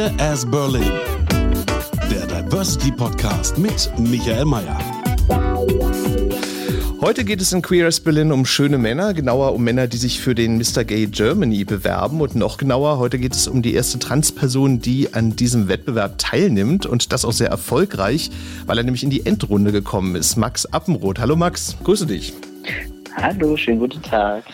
Queer as Berlin. Der Diversity Podcast mit Michael Mayer. Heute geht es in Queer as Berlin um schöne Männer, genauer um Männer, die sich für den Mr. Gay Germany bewerben und noch genauer, heute geht es um die erste Transperson, die an diesem Wettbewerb teilnimmt und das auch sehr erfolgreich, weil er nämlich in die Endrunde gekommen ist. Max Appenroth. Hallo Max, grüße dich. Hallo, schönen guten Tag.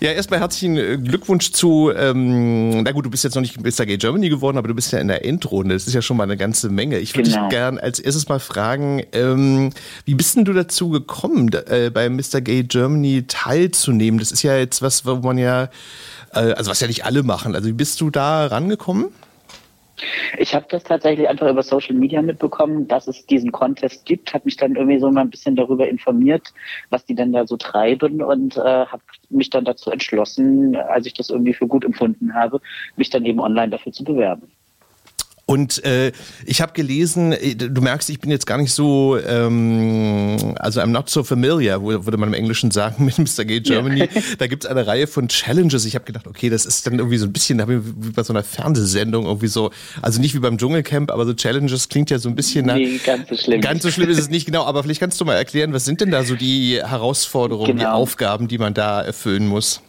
Ja, erstmal herzlichen äh, Glückwunsch zu, ähm, na gut, du bist jetzt noch nicht Mr. Gay Germany geworden, aber du bist ja in der Endrunde. Das ist ja schon mal eine ganze Menge. Ich würde genau. dich gern als erstes mal fragen, ähm, wie bist denn du dazu gekommen, äh, bei Mr. Gay Germany teilzunehmen? Das ist ja jetzt was, wo man ja, äh, also was ja nicht alle machen. Also wie bist du da rangekommen? Ich habe das tatsächlich einfach über Social Media mitbekommen, dass es diesen Contest gibt, habe mich dann irgendwie so mal ein bisschen darüber informiert, was die denn da so treiben und äh, habe mich dann dazu entschlossen, als ich das irgendwie für gut empfunden habe, mich dann eben online dafür zu bewerben. Und äh, ich habe gelesen, äh, du merkst, ich bin jetzt gar nicht so, ähm, also I'm not so familiar, würde man im Englischen sagen, mit Mr. Gay Germany. Ja. Da gibt's eine Reihe von Challenges. Ich habe gedacht, okay, das ist dann irgendwie so ein bisschen wie bei so einer Fernsehsendung, irgendwie so, also nicht wie beim Dschungelcamp, aber so Challenges klingt ja so ein bisschen nach. Nee, ganz so schlimm. Ganz so schlimm ist es nicht, genau. Aber vielleicht kannst du mal erklären, was sind denn da so die Herausforderungen, genau. die Aufgaben, die man da erfüllen muss?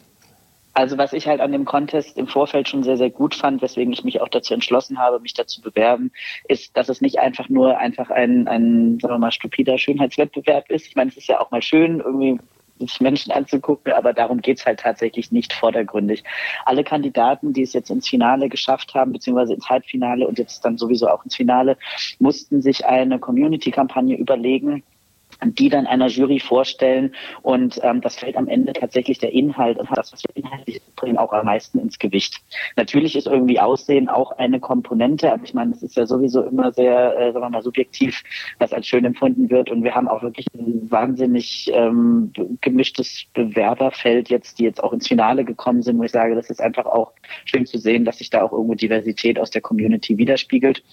Also was ich halt an dem Contest im Vorfeld schon sehr, sehr gut fand, weswegen ich mich auch dazu entschlossen habe, mich dazu bewerben, ist, dass es nicht einfach nur einfach ein, ein sagen wir mal, stupider Schönheitswettbewerb ist. Ich meine, es ist ja auch mal schön, irgendwie sich Menschen anzugucken, aber darum geht's halt tatsächlich nicht vordergründig. Alle Kandidaten, die es jetzt ins Finale geschafft haben, beziehungsweise ins Halbfinale und jetzt dann sowieso auch ins Finale, mussten sich eine Community-Kampagne überlegen, die dann einer Jury vorstellen und ähm, das fällt am Ende tatsächlich der Inhalt und das, was wir inhaltlich bringen, auch am meisten ins Gewicht. Natürlich ist irgendwie Aussehen auch eine Komponente, aber ich meine, es ist ja sowieso immer sehr, äh, sagen wir mal, subjektiv, was als schön empfunden wird und wir haben auch wirklich ein wahnsinnig ähm, gemischtes Bewerberfeld jetzt, die jetzt auch ins Finale gekommen sind, wo ich sage, das ist einfach auch schön zu sehen, dass sich da auch irgendwo Diversität aus der Community widerspiegelt.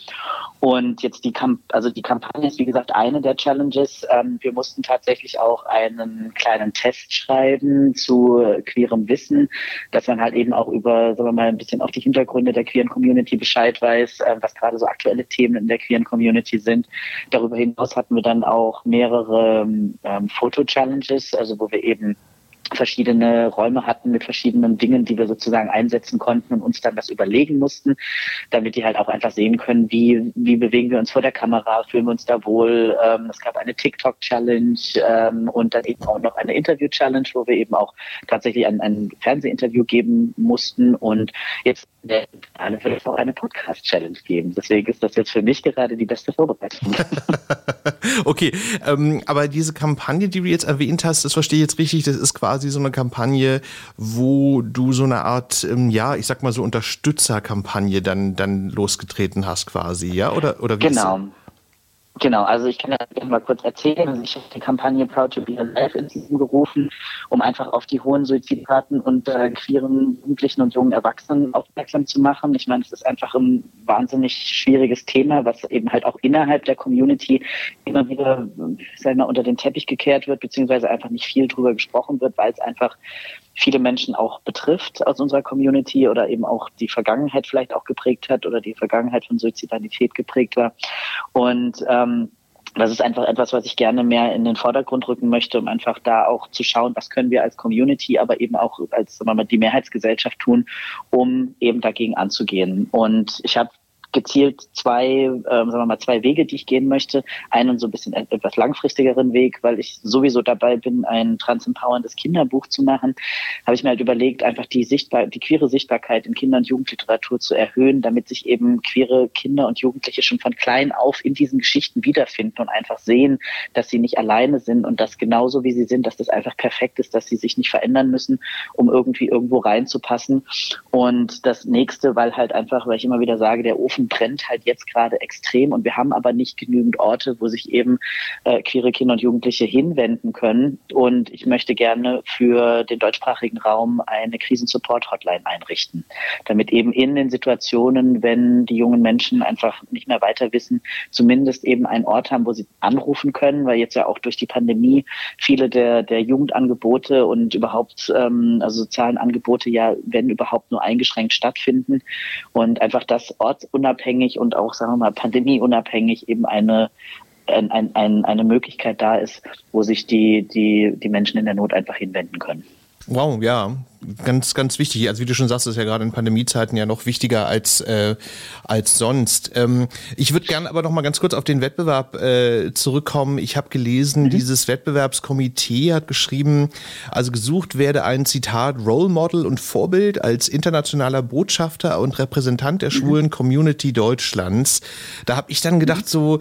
Und jetzt die, Kamp also die Kampagne ist wie gesagt eine der Challenges. Ähm, wir mussten tatsächlich auch einen kleinen Test schreiben zu queerem Wissen, dass man halt eben auch über, sagen wir mal, ein bisschen auf die Hintergründe der queeren Community Bescheid weiß, äh, was gerade so aktuelle Themen in der queeren Community sind. Darüber hinaus hatten wir dann auch mehrere ähm, Foto-Challenges, also wo wir eben verschiedene Räume hatten mit verschiedenen Dingen, die wir sozusagen einsetzen konnten und uns dann das überlegen mussten, damit die halt auch einfach sehen können, wie, wie bewegen wir uns vor der Kamera, fühlen wir uns da wohl. Ähm, es gab eine TikTok-Challenge ähm, und dann eben auch noch eine Interview-Challenge, wo wir eben auch tatsächlich ein, ein Fernsehinterview geben mussten und jetzt Finale wird es auch eine Podcast-Challenge geben. Deswegen ist das jetzt für mich gerade die beste Vorbereitung. okay, ähm, aber diese Kampagne, die du jetzt erwähnt hast, das verstehe ich jetzt richtig, das ist quasi quasi so eine Kampagne, wo du so eine Art, ähm, ja, ich sag mal so Unterstützerkampagne dann, dann losgetreten hast quasi, ja? Oder, oder wie genau. Genau, also ich kann ja gerne mal kurz erzählen. Also ich habe die Kampagne Proud to be Alive ins Leben gerufen, um einfach auf die hohen Suizidraten unter queeren Jugendlichen und jungen Erwachsenen aufmerksam zu machen. Ich meine, es ist einfach ein wahnsinnig schwieriges Thema, was eben halt auch innerhalb der Community immer wieder, wir mal, unter den Teppich gekehrt wird, beziehungsweise einfach nicht viel drüber gesprochen wird, weil es einfach viele Menschen auch betrifft aus unserer Community oder eben auch die Vergangenheit vielleicht auch geprägt hat oder die Vergangenheit von Suizidalität geprägt war. Und ähm, das ist einfach etwas, was ich gerne mehr in den Vordergrund rücken möchte, um einfach da auch zu schauen, was können wir als Community, aber eben auch als sagen wir mal, die Mehrheitsgesellschaft tun, um eben dagegen anzugehen. Und ich habe gezielt zwei, ähm, sagen wir mal, zwei Wege, die ich gehen möchte. Einen so ein bisschen etwas langfristigeren Weg, weil ich sowieso dabei bin, ein transempowerndes Kinderbuch zu machen, habe ich mir halt überlegt, einfach die sichtbar, die queere Sichtbarkeit in Kinder- und Jugendliteratur zu erhöhen, damit sich eben queere Kinder und Jugendliche schon von klein auf in diesen Geschichten wiederfinden und einfach sehen, dass sie nicht alleine sind und dass genauso wie sie sind, dass das einfach perfekt ist, dass sie sich nicht verändern müssen, um irgendwie irgendwo reinzupassen. Und das nächste, weil halt einfach, weil ich immer wieder sage, der Ofen brennt halt jetzt gerade extrem und wir haben aber nicht genügend Orte, wo sich eben äh, queere Kinder und Jugendliche hinwenden können. Und ich möchte gerne für den deutschsprachigen Raum eine Krisensupport-Hotline einrichten, damit eben in den Situationen, wenn die jungen Menschen einfach nicht mehr weiter wissen, zumindest eben einen Ort haben, wo sie anrufen können, weil jetzt ja auch durch die Pandemie viele der, der Jugendangebote und überhaupt ähm, also sozialen Angebote ja, wenn überhaupt nur eingeschränkt stattfinden und einfach das ortsunabhängig und auch, sagen wir mal, pandemieunabhängig eben eine, ein, ein, eine Möglichkeit da ist, wo sich die, die, die Menschen in der Not einfach hinwenden können. Wow, ja, ganz, ganz wichtig. Also wie du schon sagst, ist ja gerade in Pandemiezeiten ja noch wichtiger als äh, als sonst. Ähm, ich würde gerne aber noch mal ganz kurz auf den Wettbewerb äh, zurückkommen. Ich habe gelesen, mhm. dieses Wettbewerbskomitee hat geschrieben, also gesucht werde ein Zitat Role Model und Vorbild als internationaler Botschafter und Repräsentant der mhm. schwulen Community Deutschlands. Da habe ich dann gedacht so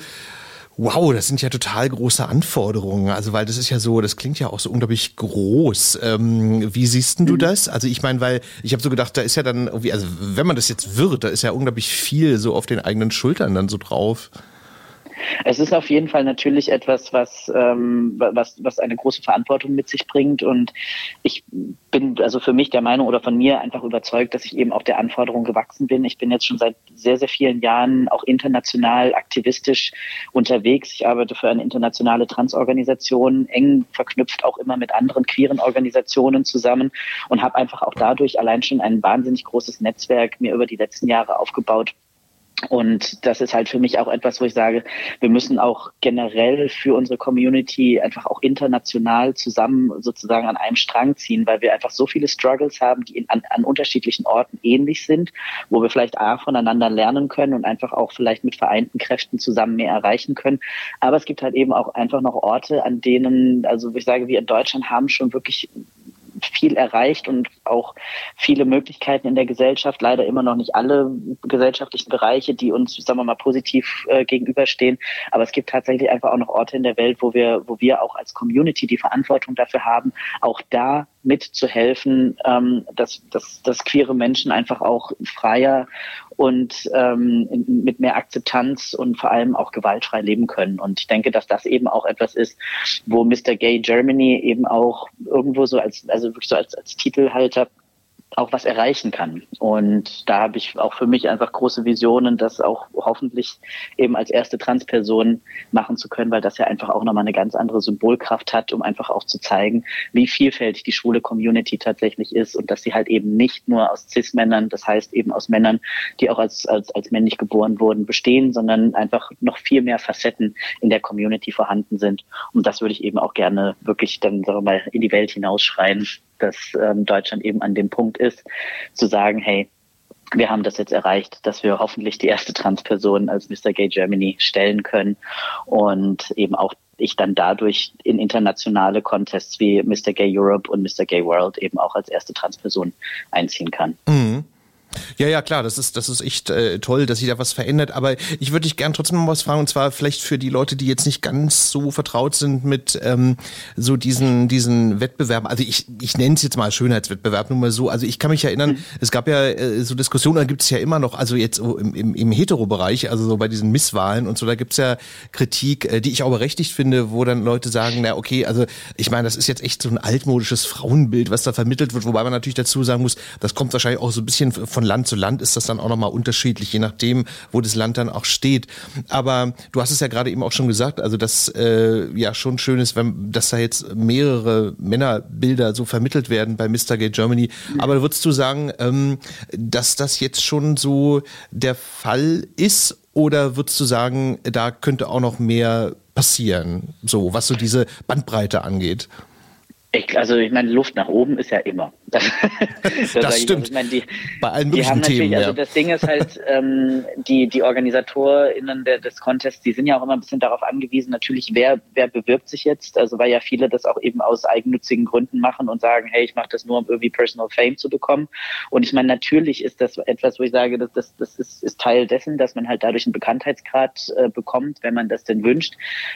Wow, das sind ja total große Anforderungen. Also, weil das ist ja so, das klingt ja auch so unglaublich groß. Ähm, wie siehst denn du mhm. das? Also, ich meine, weil ich habe so gedacht, da ist ja dann irgendwie, also wenn man das jetzt wird, da ist ja unglaublich viel so auf den eigenen Schultern dann so drauf. Es ist auf jeden Fall natürlich etwas, was, ähm, was, was eine große Verantwortung mit sich bringt. Und ich bin also für mich der Meinung oder von mir einfach überzeugt, dass ich eben auch der Anforderung gewachsen bin. Ich bin jetzt schon seit sehr, sehr vielen Jahren auch international aktivistisch unterwegs. Ich arbeite für eine internationale Transorganisation, eng verknüpft auch immer mit anderen queeren Organisationen zusammen und habe einfach auch dadurch allein schon ein wahnsinnig großes Netzwerk mir über die letzten Jahre aufgebaut und das ist halt für mich auch etwas, wo ich sage, wir müssen auch generell für unsere Community einfach auch international zusammen sozusagen an einem Strang ziehen, weil wir einfach so viele Struggles haben, die in, an, an unterschiedlichen Orten ähnlich sind, wo wir vielleicht A voneinander lernen können und einfach auch vielleicht mit vereinten Kräften zusammen mehr erreichen können. Aber es gibt halt eben auch einfach noch Orte, an denen, also ich sage, wir in Deutschland haben schon wirklich viel erreicht und auch viele Möglichkeiten in der Gesellschaft. Leider immer noch nicht alle gesellschaftlichen Bereiche, die uns, sagen wir mal, positiv äh, gegenüberstehen. Aber es gibt tatsächlich einfach auch noch Orte in der Welt, wo wir, wo wir auch als Community die Verantwortung dafür haben, auch da mitzuhelfen, ähm, dass, dass, dass queere Menschen einfach auch freier und ähm, mit mehr Akzeptanz und vor allem auch gewaltfrei leben können. Und ich denke, dass das eben auch etwas ist, wo Mr. Gay Germany eben auch irgendwo so als, also wirklich so als, als Titelhalter auch was erreichen kann. Und da habe ich auch für mich einfach große Visionen, das auch hoffentlich eben als erste Transperson machen zu können, weil das ja einfach auch nochmal eine ganz andere Symbolkraft hat, um einfach auch zu zeigen, wie vielfältig die schwule Community tatsächlich ist und dass sie halt eben nicht nur aus Cis-Männern, das heißt eben aus Männern, die auch als, als, als männlich geboren wurden, bestehen, sondern einfach noch viel mehr Facetten in der Community vorhanden sind. Und das würde ich eben auch gerne wirklich dann, sagen wir mal, in die Welt hinausschreien, dass ähm, Deutschland eben an dem Punkt ist, zu sagen, hey, wir haben das jetzt erreicht, dass wir hoffentlich die erste Transperson als Mr. Gay Germany stellen können und eben auch ich dann dadurch in internationale Contests wie Mr. Gay Europe und Mr. Gay World eben auch als erste Transperson einziehen kann. Mhm. Ja, ja, klar, das ist, das ist echt äh, toll, dass sich da was verändert. Aber ich würde dich gern trotzdem mal was fragen, und zwar vielleicht für die Leute, die jetzt nicht ganz so vertraut sind mit ähm, so diesen, diesen Wettbewerben. Also ich, ich nenne es jetzt mal Schönheitswettbewerb, nur mal so. Also ich kann mich erinnern, mhm. es gab ja äh, so Diskussionen, da gibt es ja immer noch, also jetzt im, im, im Hetero-Bereich, also so bei diesen Misswahlen und so, da gibt es ja Kritik, äh, die ich auch berechtigt finde, wo dann Leute sagen, na okay, also ich meine, das ist jetzt echt so ein altmodisches Frauenbild, was da vermittelt wird, wobei man natürlich dazu sagen muss, das kommt wahrscheinlich auch so ein bisschen von Land zu Land ist das dann auch nochmal unterschiedlich, je nachdem, wo das Land dann auch steht. Aber du hast es ja gerade eben auch schon gesagt, also dass äh, ja schon schön ist, wenn, dass da jetzt mehrere Männerbilder so vermittelt werden bei Mr. Gay Germany. Aber würdest du sagen, ähm, dass das jetzt schon so der Fall ist oder würdest du sagen, da könnte auch noch mehr passieren, so was so diese Bandbreite angeht? Ich, also ich meine, Luft nach oben ist ja immer. Das, das, das stimmt. Ich, meine, die, Bei allen die haben natürlich, Themen, also das Ding ist halt, ähm, die, die OrganisatorInnen der, des Contests, die sind ja auch immer ein bisschen darauf angewiesen, natürlich, wer, wer bewirbt sich jetzt, also weil ja viele das auch eben aus eigennützigen Gründen machen und sagen, hey, ich mache das nur, um irgendwie Personal Fame zu bekommen. Und ich meine, natürlich ist das etwas, wo ich sage, das, das, das ist, ist Teil dessen, dass man halt dadurch einen Bekanntheitsgrad äh, bekommt, wenn man das denn wünscht.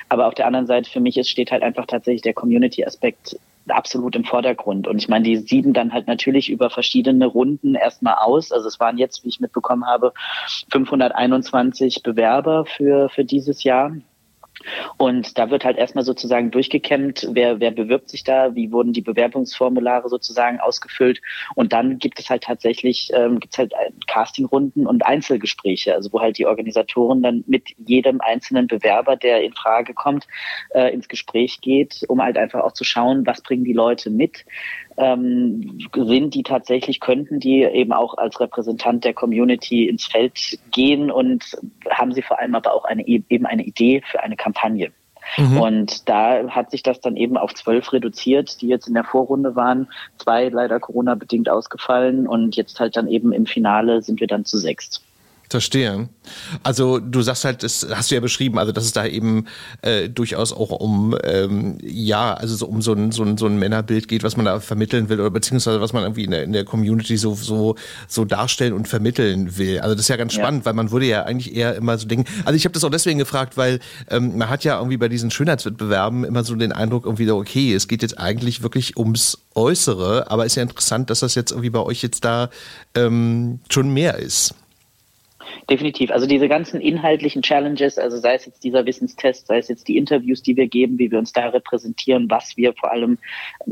Aber auf der anderen Seite, für mich ist, steht halt einfach tatsächlich der Community-Aspekt absolut im Vordergrund. Und ich meine, die sieben dann halt natürlich über verschiedene Runden erstmal aus. Also es waren jetzt, wie ich mitbekommen habe, 521 Bewerber für, für dieses Jahr. Und da wird halt erstmal sozusagen durchgekämmt, wer, wer bewirbt sich da, wie wurden die Bewerbungsformulare sozusagen ausgefüllt. Und dann gibt es halt tatsächlich, ähm, gibt halt Castingrunden und Einzelgespräche, also wo halt die Organisatoren dann mit jedem einzelnen Bewerber, der in Frage kommt, äh, ins Gespräch geht, um halt einfach auch zu schauen, was bringen die Leute mit, ähm, sind die tatsächlich, könnten die eben auch als Repräsentant der Community ins Feld gehen und haben sie vor allem aber auch eine, eben eine Idee für eine Kampagne. Mhm. Und da hat sich das dann eben auf zwölf reduziert, die jetzt in der Vorrunde waren. Zwei leider Corona-bedingt ausgefallen und jetzt halt dann eben im Finale sind wir dann zu sechst. Verstehe. Also du sagst halt, das hast du ja beschrieben, also dass es da eben äh, durchaus auch um ähm, ja, also so um so ein, so, ein, so ein Männerbild geht, was man da vermitteln will oder beziehungsweise was man irgendwie in der, in der Community so, so, so darstellen und vermitteln will. Also das ist ja ganz spannend, ja. weil man würde ja eigentlich eher immer so denken. Also ich habe das auch deswegen gefragt, weil ähm, man hat ja irgendwie bei diesen Schönheitswettbewerben immer so den Eindruck irgendwie so, okay, es geht jetzt eigentlich wirklich ums Äußere, aber ist ja interessant, dass das jetzt irgendwie bei euch jetzt da ähm, schon mehr ist. Definitiv. Also diese ganzen inhaltlichen Challenges, also sei es jetzt dieser Wissenstest, sei es jetzt die Interviews, die wir geben, wie wir uns da repräsentieren, was wir vor allem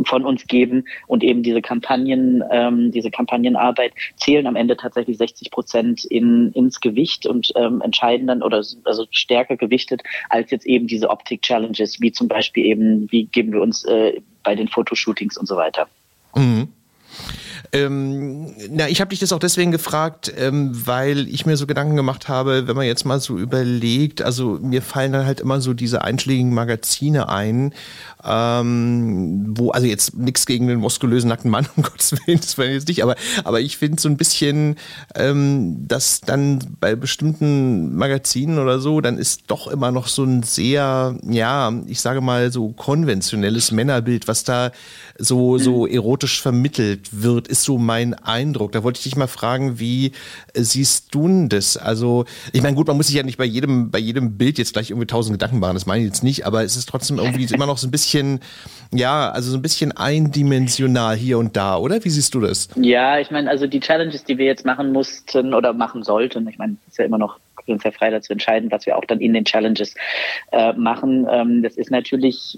von uns geben und eben diese Kampagnen, ähm, diese Kampagnenarbeit zählen am Ende tatsächlich 60 Prozent in, ins Gewicht und ähm, entscheiden dann oder also stärker gewichtet als jetzt eben diese Optik-Challenges, wie zum Beispiel eben, wie geben wir uns äh, bei den Fotoshootings und so weiter. Mhm. Ähm, na, ich habe dich das auch deswegen gefragt, ähm, weil ich mir so Gedanken gemacht habe, wenn man jetzt mal so überlegt, also mir fallen dann halt immer so diese einschlägigen Magazine ein, ähm, wo, also jetzt nichts gegen den muskulösen nackten Mann, um Gottes Willen, das war jetzt nicht, aber, aber ich finde so ein bisschen, ähm, dass dann bei bestimmten Magazinen oder so, dann ist doch immer noch so ein sehr, ja, ich sage mal so konventionelles Männerbild, was da so, so erotisch vermittelt wird, ist so mein Eindruck. Da wollte ich dich mal fragen, wie siehst du das? Also, ich meine, gut, man muss sich ja nicht bei jedem, bei jedem Bild jetzt gleich irgendwie tausend Gedanken machen, das meine ich jetzt nicht, aber es ist trotzdem irgendwie immer noch so ein bisschen, ja, also so ein bisschen eindimensional hier und da, oder? Wie siehst du das? Ja, ich meine, also die Challenges, die wir jetzt machen mussten oder machen sollten, ich meine, ist ja immer noch uns ja frei dazu entscheiden, was wir auch dann in den Challenges äh, machen. Ähm, das ist natürlich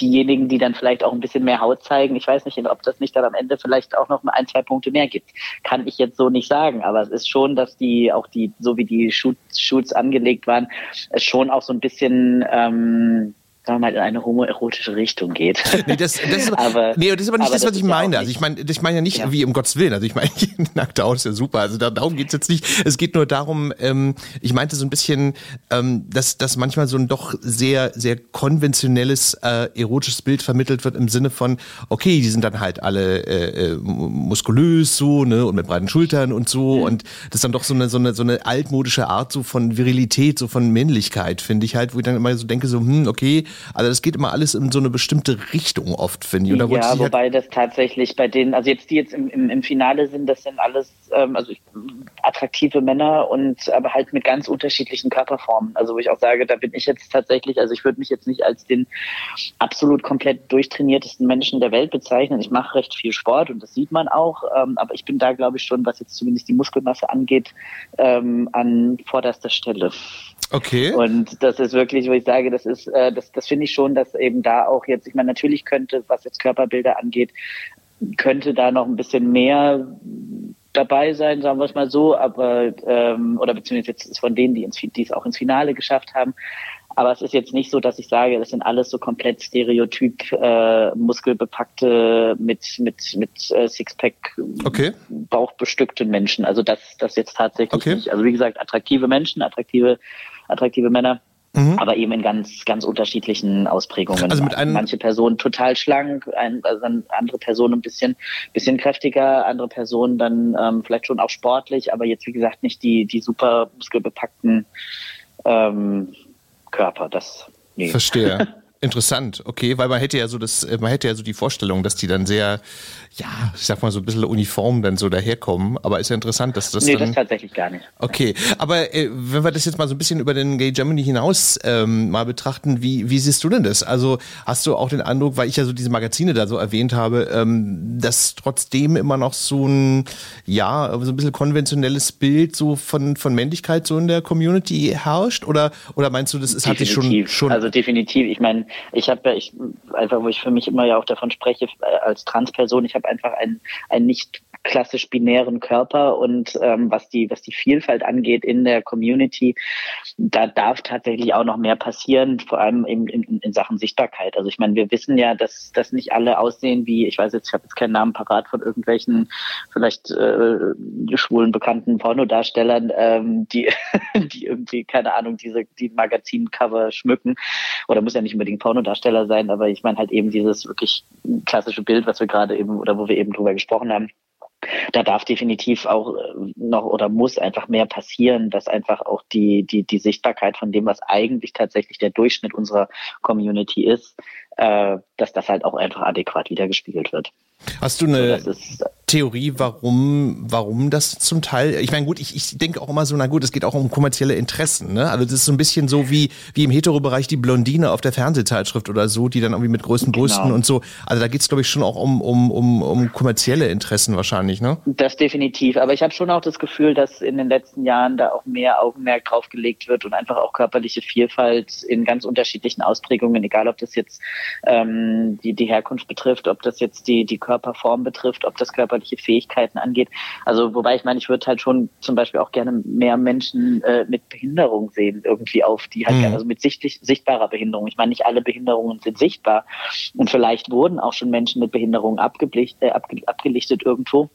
diejenigen, die dann vielleicht auch ein bisschen mehr Haut zeigen. Ich weiß nicht, ob das nicht dann am Ende vielleicht auch noch ein, zwei Punkte mehr gibt. Kann ich jetzt so nicht sagen, aber es ist schon, dass die auch die, so wie die Shoots angelegt waren, es schon auch so ein bisschen ähm, sagen wir mal, in eine homoerotische Richtung geht. Nee, das, das, ist, aber, nee, das ist aber nicht das, was ich meine. Also ich meine, ich meine ja nicht ja. wie um Gottes Willen. Also ich meine, nackte Haut ist ja super. Also darum geht's jetzt nicht. Es geht nur darum, ähm, ich meinte so ein bisschen, ähm, dass, dass manchmal so ein doch sehr, sehr konventionelles äh, erotisches Bild vermittelt wird im Sinne von, okay, die sind dann halt alle äh, äh muskulös so, ne, und mit breiten Schultern und so. Mhm. Und das ist dann doch so eine, so eine, so eine altmodische Art so von Virilität, so von Männlichkeit, finde ich halt, wo ich dann immer so denke, so, hm, okay, also das geht immer alles in so eine bestimmte Richtung oft, finde ich. ja, halt wobei halt das tatsächlich bei denen, also jetzt die jetzt im, im, im Finale sind, das sind alles ähm, also attraktive Männer und aber halt mit ganz unterschiedlichen Körperformen. Also wo ich auch sage, da bin ich jetzt tatsächlich, also ich würde mich jetzt nicht als den absolut komplett durchtrainiertesten Menschen der Welt bezeichnen. Ich mache recht viel Sport und das sieht man auch, ähm, aber ich bin da, glaube ich, schon, was jetzt zumindest die Muskelmasse angeht, ähm, an vorderster Stelle. Okay. Und das ist wirklich, wo ich sage, das ist, äh, das, das finde ich schon, dass eben da auch jetzt, ich meine, natürlich könnte, was jetzt Körperbilder angeht, könnte da noch ein bisschen mehr dabei sein, sagen wir es mal so, aber ähm, oder beziehungsweise jetzt von denen, die, ins, die es auch ins Finale geschafft haben. Aber es ist jetzt nicht so, dass ich sage, das sind alles so komplett stereotyp äh, muskelbepackte mit mit mit äh, Sixpack okay. bauchbestückten Menschen. Also das das jetzt tatsächlich okay. nicht. Also wie gesagt, attraktive Menschen, attraktive attraktive Männer. Mhm. Aber eben in ganz, ganz unterschiedlichen Ausprägungen. Also mit einem Manche Personen total schlank, ein, also andere Personen ein bisschen, bisschen kräftiger, andere Personen dann ähm, vielleicht schon auch sportlich, aber jetzt wie gesagt nicht die, die super muskelbepackten ähm, Körper. Das nee. Verstehe. Interessant, okay, weil man hätte ja so das, äh, man hätte ja so die Vorstellung, dass die dann sehr, ja, ich sag mal so ein bisschen uniform dann so daherkommen, aber ist ja interessant, dass das Nee, dann, das tatsächlich gar nicht. Okay, aber äh, wenn wir das jetzt mal so ein bisschen über den Gay Germany hinaus ähm, mal betrachten, wie, wie siehst du denn das? Also hast du auch den Eindruck, weil ich ja so diese Magazine da so erwähnt habe, ähm, dass trotzdem immer noch so ein, ja, so ein bisschen konventionelles Bild so von, von Männlichkeit so in der Community herrscht? Oder, oder meinst du, das ist, hat sich schon, schon... Also definitiv, ich meine, ich habe ja, ich, einfach, wo ich für mich immer ja auch davon spreche, äh, als Transperson, ich habe einfach ein, ein nicht klassisch binären Körper und ähm, was die was die Vielfalt angeht in der Community, da darf tatsächlich auch noch mehr passieren, vor allem in, in, in Sachen Sichtbarkeit. Also ich meine, wir wissen ja, dass dass nicht alle aussehen wie, ich weiß jetzt, ich habe jetzt keinen Namen parat von irgendwelchen vielleicht äh, schwulen bekannten Pornodarstellern, ähm, die die irgendwie keine Ahnung diese die Magazincover schmücken oder muss ja nicht unbedingt Pornodarsteller sein, aber ich meine halt eben dieses wirklich klassische Bild, was wir gerade eben oder wo wir eben drüber gesprochen haben da darf definitiv auch äh, noch oder muss einfach mehr passieren, dass einfach auch die, die, die Sichtbarkeit von dem, was eigentlich tatsächlich der Durchschnitt unserer Community ist, äh, dass das halt auch einfach adäquat wiedergespiegelt wird. Hast du eine ist, Theorie, warum, warum das zum Teil, ich meine, gut, ich, ich denke auch immer so, na gut, es geht auch um kommerzielle Interessen, ne? Also das ist so ein bisschen so wie, wie im Hetero-Bereich die Blondine auf der Fernsehzeitschrift oder so, die dann irgendwie mit größten genau. Brüsten und so. Also da geht es, glaube ich, schon auch um, um, um, um kommerzielle Interessen wahrscheinlich, ne? Das definitiv. Aber ich habe schon auch das Gefühl, dass in den letzten Jahren da auch mehr Augenmerk drauf gelegt wird und einfach auch körperliche Vielfalt in ganz unterschiedlichen Ausprägungen, egal ob das jetzt ähm, die, die Herkunft betrifft, ob das jetzt die, die Körperform betrifft, ob das körperliche Fähigkeiten angeht. Also wobei ich meine, ich würde halt schon zum Beispiel auch gerne mehr Menschen äh, mit Behinderung sehen, irgendwie auf die halt, mhm. also mit sichtlich, sichtbarer Behinderung. Ich meine, nicht alle Behinderungen sind sichtbar. Und vielleicht wurden auch schon Menschen mit Behinderung abgeblicht, äh, abge, abgelichtet irgendwo.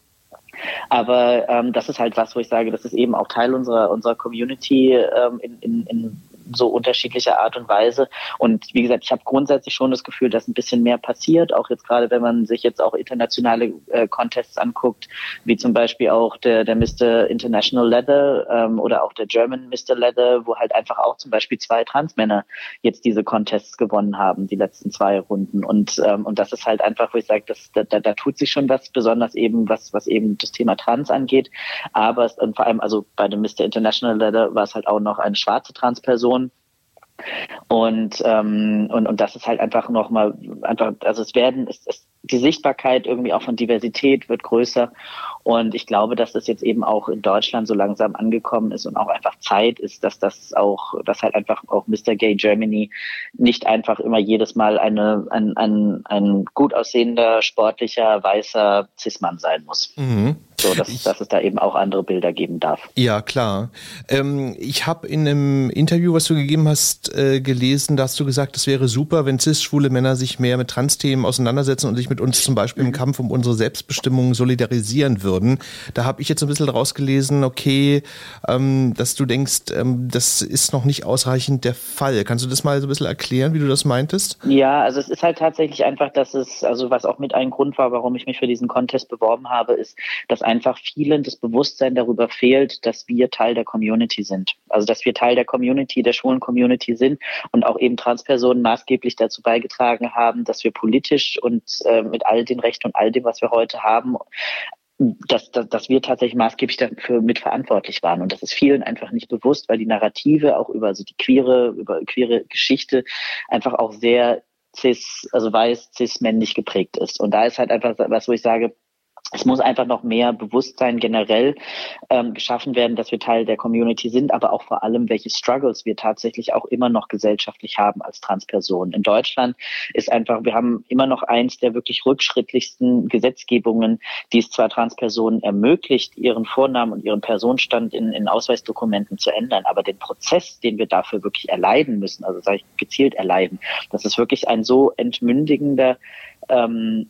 Aber ähm, das ist halt was, wo ich sage, das ist eben auch Teil unserer unserer Community ähm, in, in, in so unterschiedlicher Art und Weise. Und wie gesagt, ich habe grundsätzlich schon das Gefühl, dass ein bisschen mehr passiert, auch jetzt gerade, wenn man sich jetzt auch internationale äh, Contests anguckt, wie zum Beispiel auch der, der Mr. International Leather ähm, oder auch der German Mr. Leather, wo halt einfach auch zum Beispiel zwei Transmänner jetzt diese Contests gewonnen haben, die letzten zwei Runden. Und, ähm, und das ist halt einfach, wo ich sage, das, da, da, da tut sich schon was, besonders eben, was, was eben das Thema Trans angeht. Aber es, und vor allem, also bei dem Mr. International Leather war es halt auch noch eine schwarze Transperson, und, ähm, und, und das ist halt einfach nochmal, einfach, also es werden, es, es, die Sichtbarkeit irgendwie auch von Diversität wird größer. Und ich glaube, dass das jetzt eben auch in Deutschland so langsam angekommen ist und auch einfach Zeit ist, dass das auch, dass halt einfach auch Mr. Gay Germany nicht einfach immer jedes Mal eine, ein, ein, ein gut aussehender, sportlicher, weißer Cis-Mann sein muss. Mhm. So, dass, ich, dass es da eben auch andere Bilder geben darf. Ja, klar. Ähm, ich habe in einem Interview, was du gegeben hast, äh, gelesen, da hast du gesagt, es wäre super, wenn cis-schwule Männer sich mehr mit Trans-Themen auseinandersetzen und sich mit uns zum Beispiel im mhm. Kampf um unsere Selbstbestimmung solidarisieren würden. Da habe ich jetzt ein bisschen rausgelesen, okay, ähm, dass du denkst, ähm, das ist noch nicht ausreichend der Fall. Kannst du das mal so ein bisschen erklären, wie du das meintest? Ja, also es ist halt tatsächlich einfach, dass es, also was auch mit ein Grund war, warum ich mich für diesen Contest beworben habe, ist, dass einfach vielen das Bewusstsein darüber fehlt, dass wir Teil der Community sind. Also dass wir Teil der Community, der schwulen Community sind und auch eben Transpersonen maßgeblich dazu beigetragen haben, dass wir politisch und äh, mit all den Rechten und all dem, was wir heute haben, dass, dass, dass wir tatsächlich maßgeblich dafür mitverantwortlich waren. Und das ist vielen einfach nicht bewusst, weil die Narrative auch über also die queere, über queere Geschichte einfach auch sehr cis, also weiß, cis männlich geprägt ist. Und da ist halt einfach was, wo ich sage, es muss einfach noch mehr Bewusstsein generell ähm, geschaffen werden, dass wir Teil der Community sind, aber auch vor allem, welche Struggles wir tatsächlich auch immer noch gesellschaftlich haben als Transpersonen. In Deutschland ist einfach, wir haben immer noch eins der wirklich rückschrittlichsten Gesetzgebungen, die es zwar Transpersonen ermöglicht, ihren Vornamen und ihren Personenstand in, in Ausweisdokumenten zu ändern, aber den Prozess, den wir dafür wirklich erleiden müssen, also sage ich gezielt erleiden, das ist wirklich ein so entmündigender ähm,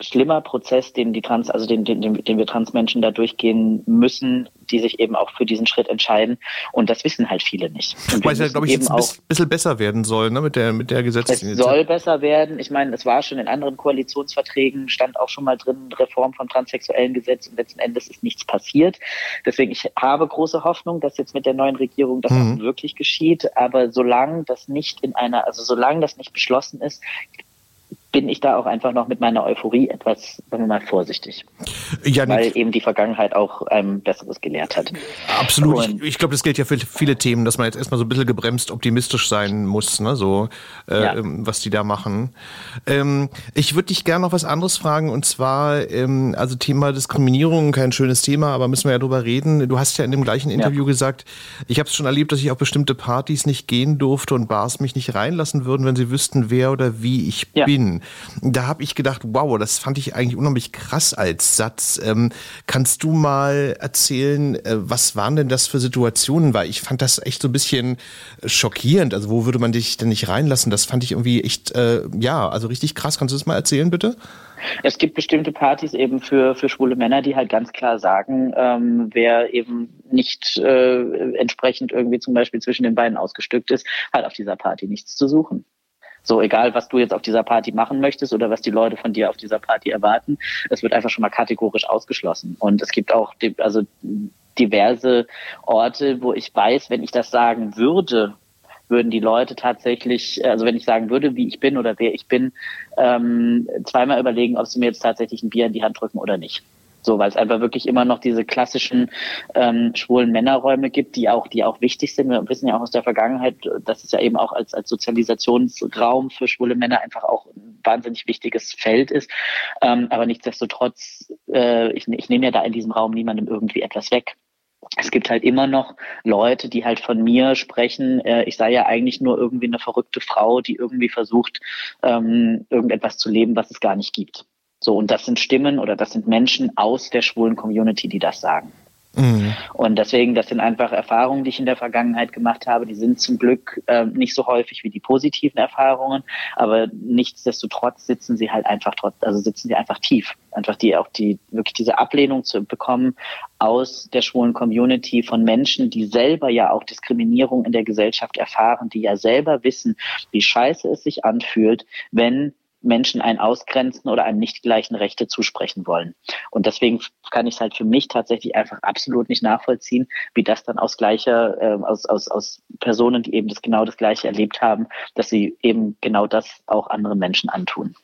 schlimmer Prozess, den die Trans, also den, den, den wir Transmenschen da durchgehen müssen, die sich eben auch für diesen Schritt entscheiden. Und das wissen halt viele nicht. Weil es ja, glaube ich, jetzt ein bisschen besser werden soll, ne, mit der, mit der Gesetzesinitiative. Es soll besser werden. Ich meine, es war schon in anderen Koalitionsverträgen, stand auch schon mal drin, Reform vom transsexuellen Gesetz und letzten Endes ist nichts passiert. Deswegen, ich habe große Hoffnung, dass jetzt mit der neuen Regierung das mhm. auch wirklich geschieht. Aber solange das nicht in einer, also solange das nicht beschlossen ist, bin ich da auch einfach noch mit meiner Euphorie etwas, sagen wir mal, vorsichtig. Ja, weil eben die Vergangenheit auch ein Besseres gelehrt hat. Absolut. Und ich, ich glaube, das gilt ja für viele Themen, dass man jetzt erstmal so ein bisschen gebremst optimistisch sein muss, ne? so äh, ja. Ähm, was die da machen. Ähm, ich würde dich gerne noch was anderes fragen und zwar, ähm, also Thema Diskriminierung, kein schönes Thema, aber müssen wir ja drüber reden. Du hast ja in dem gleichen Interview ja. gesagt, ich habe es schon erlebt, dass ich auf bestimmte Partys nicht gehen durfte und Bars mich nicht reinlassen würden, wenn sie wüssten, wer oder wie ich ja. bin. Da habe ich gedacht, wow, das fand ich eigentlich unheimlich krass als Satz. Ähm, kannst du mal erzählen, äh, was waren denn das für Situationen? Weil ich fand das echt so ein bisschen schockierend. Also wo würde man dich denn nicht reinlassen? Das fand ich irgendwie echt, äh, ja, also richtig krass. Kannst du das mal erzählen, bitte? Es gibt bestimmte Partys eben für, für schwule Männer, die halt ganz klar sagen, ähm, wer eben nicht äh, entsprechend irgendwie zum Beispiel zwischen den Beinen ausgestückt ist, hat auf dieser Party nichts zu suchen. So, egal, was du jetzt auf dieser Party machen möchtest oder was die Leute von dir auf dieser Party erwarten, es wird einfach schon mal kategorisch ausgeschlossen. Und es gibt auch, also diverse Orte, wo ich weiß, wenn ich das sagen würde, würden die Leute tatsächlich, also wenn ich sagen würde, wie ich bin oder wer ich bin, ähm, zweimal überlegen, ob sie mir jetzt tatsächlich ein Bier in die Hand drücken oder nicht. So, weil es einfach wirklich immer noch diese klassischen ähm, schwulen Männerräume gibt, die auch, die auch wichtig sind. Wir wissen ja auch aus der Vergangenheit, dass es ja eben auch als, als Sozialisationsraum für schwule Männer einfach auch ein wahnsinnig wichtiges Feld ist. Ähm, aber nichtsdestotrotz, äh, ich, ich nehme ja da in diesem Raum niemandem irgendwie etwas weg es gibt halt immer noch Leute, die halt von mir sprechen, äh, ich sei ja eigentlich nur irgendwie eine verrückte Frau, die irgendwie versucht, ähm, irgendetwas zu leben, was es gar nicht gibt. So, und das sind Stimmen oder das sind Menschen aus der schwulen Community, die das sagen. Mhm. Und deswegen, das sind einfach Erfahrungen, die ich in der Vergangenheit gemacht habe. Die sind zum Glück äh, nicht so häufig wie die positiven Erfahrungen, aber nichtsdestotrotz sitzen sie halt einfach trotz, also sitzen sie einfach tief. Einfach die auch die wirklich diese Ablehnung zu bekommen aus der schwulen Community von Menschen, die selber ja auch Diskriminierung in der Gesellschaft erfahren, die ja selber wissen, wie scheiße es sich anfühlt, wenn Menschen einen ausgrenzen oder einem nicht gleichen Rechte zusprechen wollen. Und deswegen kann ich es halt für mich tatsächlich einfach absolut nicht nachvollziehen, wie das dann aus gleicher, äh, aus, aus, aus Personen, die eben das genau das Gleiche erlebt haben, dass sie eben genau das auch anderen Menschen antun.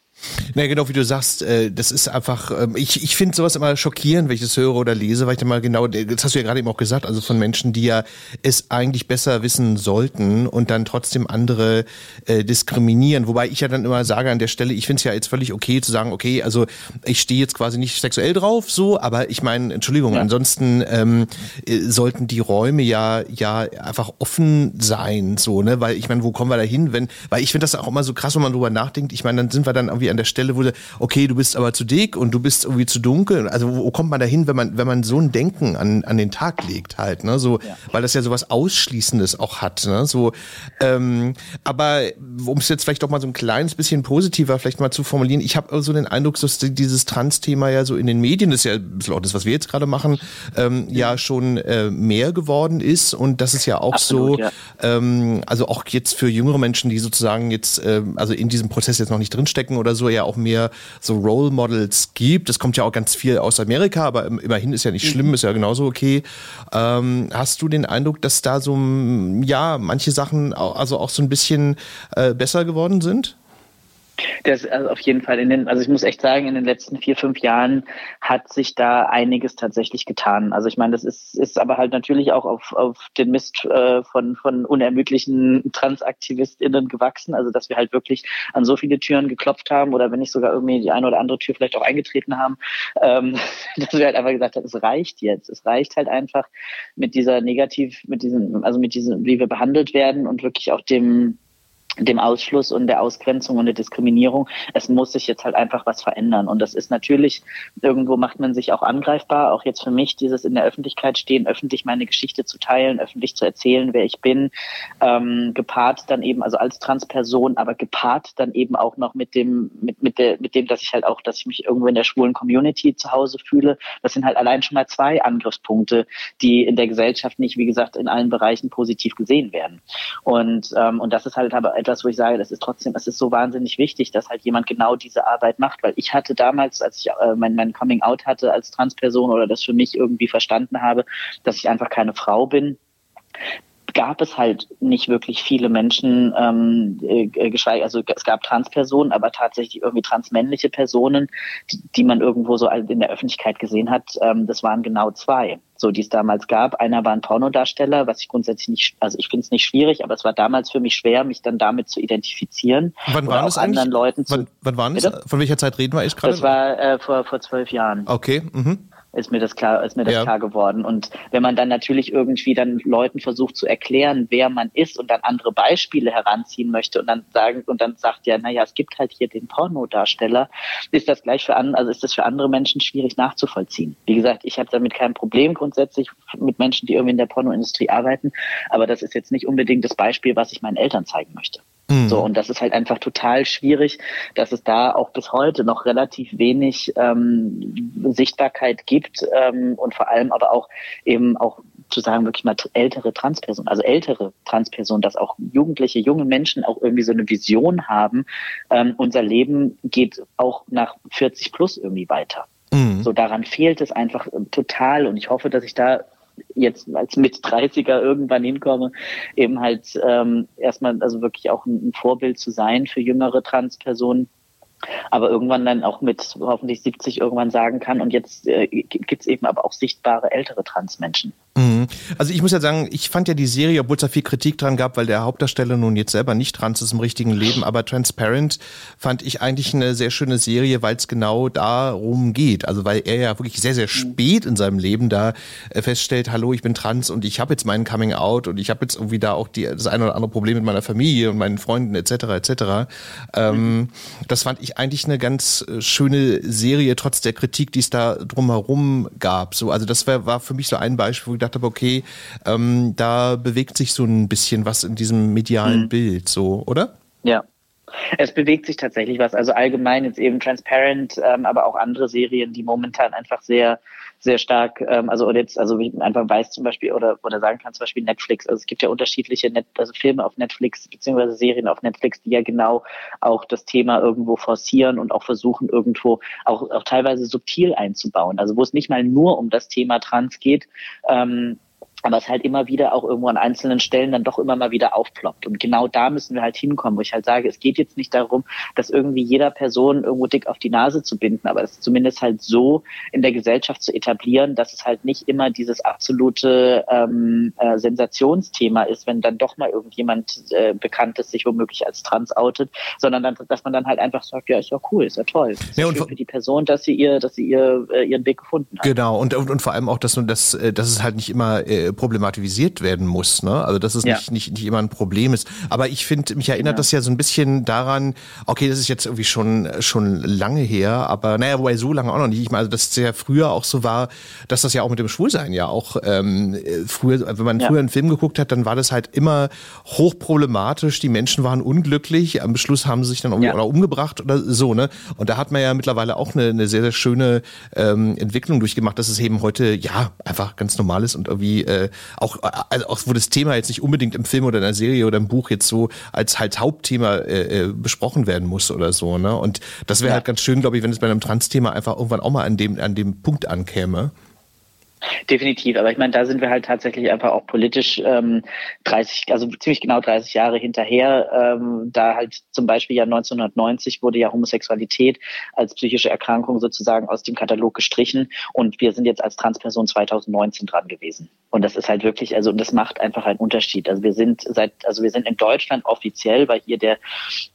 Na genau, wie du sagst, äh, das ist einfach, ähm, ich, ich finde sowas immer schockierend, wenn ich das höre oder lese, weil ich dann mal genau, das hast du ja gerade eben auch gesagt, also von Menschen, die ja es eigentlich besser wissen sollten und dann trotzdem andere äh, diskriminieren. Wobei ich ja dann immer sage an der Stelle, ich finde es ja jetzt völlig okay zu sagen, okay, also ich stehe jetzt quasi nicht sexuell drauf, so, aber ich meine, Entschuldigung, ja. ansonsten ähm, äh, sollten die Räume ja ja einfach offen sein, so, ne? Weil ich meine, wo kommen wir da hin, wenn, weil ich finde das auch immer so krass, wenn man drüber nachdenkt, ich meine, dann sind wir dann irgendwie irgendwie an der Stelle, wo okay, du bist aber zu dick und du bist irgendwie zu dunkel. Also wo, kommt man da hin, wenn man, wenn man so ein Denken an, an den Tag legt halt, ne? So, ja. weil das ja so was Ausschließendes auch hat, ne? So, ähm, aber um es jetzt vielleicht doch mal so ein kleines bisschen positiver vielleicht mal zu formulieren, ich habe so den Eindruck, dass dieses Trans-Thema ja so in den Medien, das ist ja ein bisschen auch das, was wir jetzt gerade machen, ähm, ja. ja schon äh, mehr geworden ist und das ist ja auch Absolut, so, ja. Ähm, also auch jetzt für jüngere Menschen, die sozusagen jetzt, äh, also in diesem Prozess jetzt noch nicht drinstecken oder so ja auch mehr so Role Models gibt. Das kommt ja auch ganz viel aus Amerika, aber immerhin ist ja nicht schlimm, mhm. ist ja genauso okay. Ähm, hast du den Eindruck, dass da so, ja, manche Sachen also auch so ein bisschen äh, besser geworden sind? Das also auf jeden Fall in den, also ich muss echt sagen, in den letzten vier, fünf Jahren hat sich da einiges tatsächlich getan. Also ich meine, das ist, ist aber halt natürlich auch auf, auf den Mist äh, von, von unermüdlichen TransaktivistInnen gewachsen. Also dass wir halt wirklich an so viele Türen geklopft haben oder wenn nicht sogar irgendwie die eine oder andere Tür vielleicht auch eingetreten haben, ähm, dass wir halt einfach gesagt haben, es reicht jetzt. Es reicht halt einfach mit dieser negativ, mit diesem, also mit diesem, wie wir behandelt werden und wirklich auch dem dem Ausschluss und der Ausgrenzung und der Diskriminierung. Es muss sich jetzt halt einfach was verändern. Und das ist natürlich, irgendwo macht man sich auch angreifbar, auch jetzt für mich, dieses in der Öffentlichkeit stehen, öffentlich meine Geschichte zu teilen, öffentlich zu erzählen, wer ich bin, ähm, gepaart dann eben, also als Transperson, aber gepaart dann eben auch noch mit dem, mit, mit der, mit dem, dass ich halt auch, dass ich mich irgendwo in der schwulen Community zu Hause fühle. Das sind halt allein schon mal zwei Angriffspunkte, die in der Gesellschaft nicht, wie gesagt, in allen Bereichen positiv gesehen werden. Und, ähm, und das ist halt aber etwas, wo ich sage, das ist trotzdem, es ist so wahnsinnig wichtig, dass halt jemand genau diese Arbeit macht, weil ich hatte damals, als ich äh, mein, mein Coming Out hatte als Transperson oder das für mich irgendwie verstanden habe, dass ich einfach keine Frau bin, gab es halt nicht wirklich viele Menschen, ähm, äh, geschweige, also es gab Transpersonen, aber tatsächlich irgendwie transmännliche Personen, die, die man irgendwo so in der Öffentlichkeit gesehen hat, ähm, das waren genau zwei, so die es damals gab. Einer war ein Pornodarsteller, was ich grundsätzlich nicht, also ich finde es nicht schwierig, aber es war damals für mich schwer, mich dann damit zu identifizieren. Wann waren es anderen Leuten wann, wann waren es? Von welcher Zeit reden wir eigentlich gerade? Das war äh, vor, vor zwölf Jahren. Okay. Mhm ist mir das klar, ist mir das ja. klar geworden. Und wenn man dann natürlich irgendwie dann Leuten versucht zu erklären, wer man ist und dann andere Beispiele heranziehen möchte und dann sagen und dann sagt ja, naja, es gibt halt hier den Pornodarsteller, ist das gleich für andere, also ist das für andere Menschen schwierig nachzuvollziehen. Wie gesagt, ich habe damit kein Problem grundsätzlich mit Menschen, die irgendwie in der Pornoindustrie arbeiten, aber das ist jetzt nicht unbedingt das Beispiel, was ich meinen Eltern zeigen möchte. Mhm. So, und das ist halt einfach total schwierig, dass es da auch bis heute noch relativ wenig ähm, Sichtbarkeit gibt ähm, und vor allem aber auch eben auch zu sagen, wirklich mal ältere Transpersonen, also ältere Transpersonen, dass auch jugendliche, junge Menschen auch irgendwie so eine Vision haben, ähm, unser Leben geht auch nach 40 plus irgendwie weiter. Mhm. So daran fehlt es einfach total und ich hoffe, dass ich da jetzt als mit 30er irgendwann hinkomme, eben halt ähm, erstmal also wirklich auch ein, Vorbild zu sein für jüngere Transpersonen aber irgendwann dann auch mit hoffentlich 70 irgendwann sagen kann und jetzt äh, gibt es eben aber auch sichtbare ältere Transmenschen. Mhm. Also ich muss ja sagen, ich fand ja die Serie, obwohl es da viel Kritik dran gab, weil der Hauptdarsteller nun jetzt selber nicht trans ist im richtigen Leben, aber Transparent fand ich eigentlich eine sehr schöne Serie, weil es genau darum geht. Also weil er ja wirklich sehr, sehr mhm. spät in seinem Leben da äh, feststellt, hallo, ich bin trans und ich habe jetzt meinen Coming Out und ich habe jetzt irgendwie da auch die, das eine oder andere Problem mit meiner Familie und meinen Freunden etc. etc. Ähm, mhm. Das fand ich eigentlich eine ganz äh, schöne Serie, trotz der Kritik, die es da drumherum gab. So, also das war, war für mich so ein Beispiel, wo ich gedacht habe, okay, ähm, da bewegt sich so ein bisschen was in diesem medialen mhm. Bild, so, oder? Ja. Es bewegt sich tatsächlich was. Also allgemein jetzt eben Transparent, ähm, aber auch andere Serien, die momentan einfach sehr sehr stark, ähm, also oder jetzt, also einfach weiß zum Beispiel oder oder sagen kann zum Beispiel Netflix. Also es gibt ja unterschiedliche Net also Filme auf Netflix beziehungsweise Serien auf Netflix, die ja genau auch das Thema irgendwo forcieren und auch versuchen irgendwo auch auch teilweise subtil einzubauen. Also wo es nicht mal nur um das Thema Trans geht, ähm, aber es halt immer wieder auch irgendwo an einzelnen Stellen dann doch immer mal wieder aufploppt. Und genau da müssen wir halt hinkommen, wo ich halt sage, es geht jetzt nicht darum, dass irgendwie jeder Person irgendwo dick auf die Nase zu binden, aber es zumindest halt so in der Gesellschaft zu etablieren, dass es halt nicht immer dieses absolute ähm, äh, Sensationsthema ist, wenn dann doch mal irgendjemand äh, Bekanntes sich womöglich als trans outet, sondern dann, dass man dann halt einfach sagt, ja, ist ja cool, ist ja toll. Ist ja, und für die Person, dass sie ihr, dass sie ihr äh, ihren Weg gefunden hat. Genau, und, und, und vor allem auch, dass, dass, äh, dass es halt nicht immer äh, problematisiert werden muss. Ne? Also dass es ja. nicht, nicht, nicht immer ein Problem ist. Aber ich finde, mich erinnert ja. das ja so ein bisschen daran, okay, das ist jetzt irgendwie schon, schon lange her, aber naja, wobei so lange auch noch nicht. Ich meine, also, dass es ja früher auch so war, dass das ja auch mit dem Schwulsein ja auch ähm, früher, wenn man ja. früher einen Film geguckt hat, dann war das halt immer hochproblematisch. Die Menschen waren unglücklich, am Schluss haben sie sich dann um, oder umgebracht oder so, ne? Und da hat man ja mittlerweile auch eine, eine sehr, sehr schöne ähm, Entwicklung durchgemacht, dass es eben heute ja einfach ganz normal ist und irgendwie äh, äh, auch, also auch wo das Thema jetzt nicht unbedingt im Film oder in einer Serie oder im Buch jetzt so als halt Hauptthema äh, äh besprochen werden muss oder so. Ne? Und das wäre ja. halt ganz schön, glaube ich, wenn es bei einem Trans-Thema einfach irgendwann auch mal an dem, an dem Punkt ankäme. Definitiv, aber ich meine, da sind wir halt tatsächlich einfach auch politisch ähm, 30, also ziemlich genau 30 Jahre hinterher. Ähm, da halt zum Beispiel ja 1990 wurde ja Homosexualität als psychische Erkrankung sozusagen aus dem Katalog gestrichen und wir sind jetzt als Transperson 2019 dran gewesen. Und das ist halt wirklich, also das macht einfach einen Unterschied. Also wir sind seit, also wir sind in Deutschland offiziell, weil hier der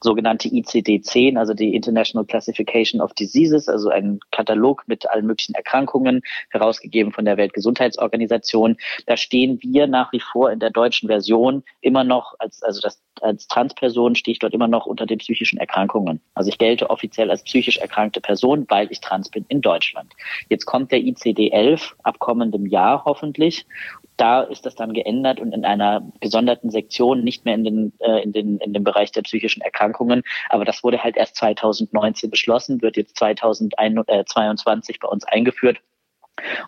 sogenannte ICD-10, also die International Classification of Diseases, also ein Katalog mit allen möglichen Erkrankungen herausgegeben von der Weltgesundheitsorganisation. Da stehen wir nach wie vor in der deutschen Version immer noch als, also das, als Transperson stehe ich dort immer noch unter den psychischen Erkrankungen. Also ich gelte offiziell als psychisch erkrankte Person, weil ich trans bin in Deutschland. Jetzt kommt der ICD-11 ab kommendem Jahr hoffentlich da ist das dann geändert und in einer gesonderten Sektion, nicht mehr in den, äh, in den, in dem Bereich der psychischen Erkrankungen. Aber das wurde halt erst 2019 beschlossen, wird jetzt 2022 bei uns eingeführt.